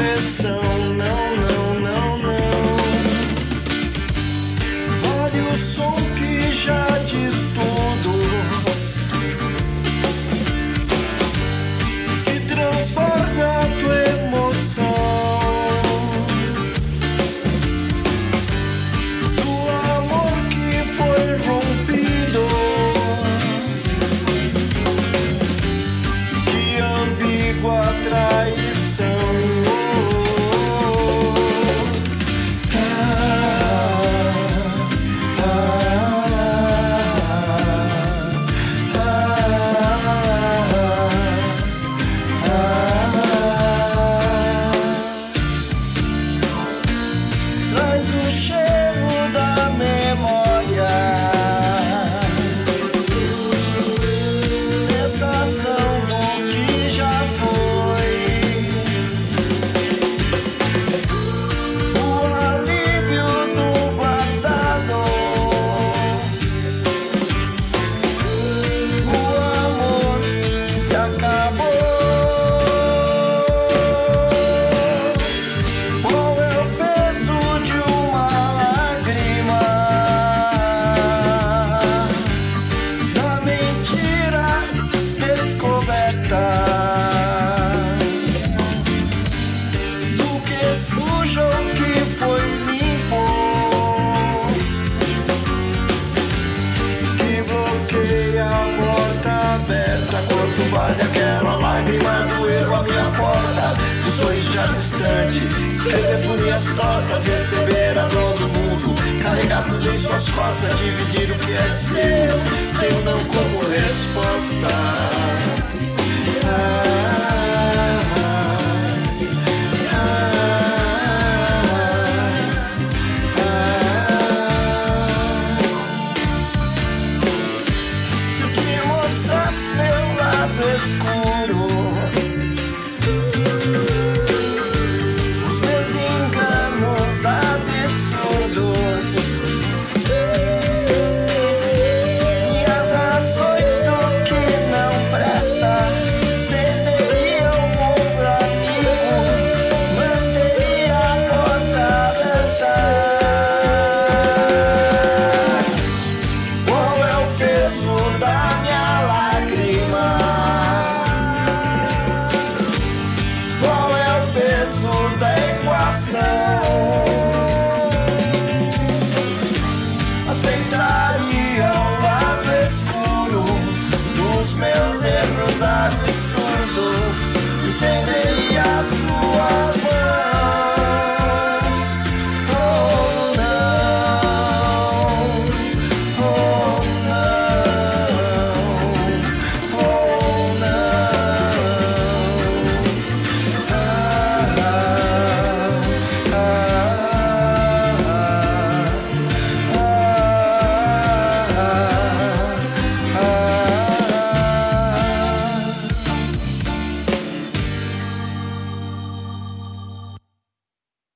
Não, não, não, não. Vale o som. os dois já distante. Escrever por linhas tortas, receber a dor do mundo. Carregar tudo em suas costas, dividir o que é seu. Sem o não como resposta. Ah. escuro. Aceitaria o lado escuro dos meus erros absurdos. Estenderia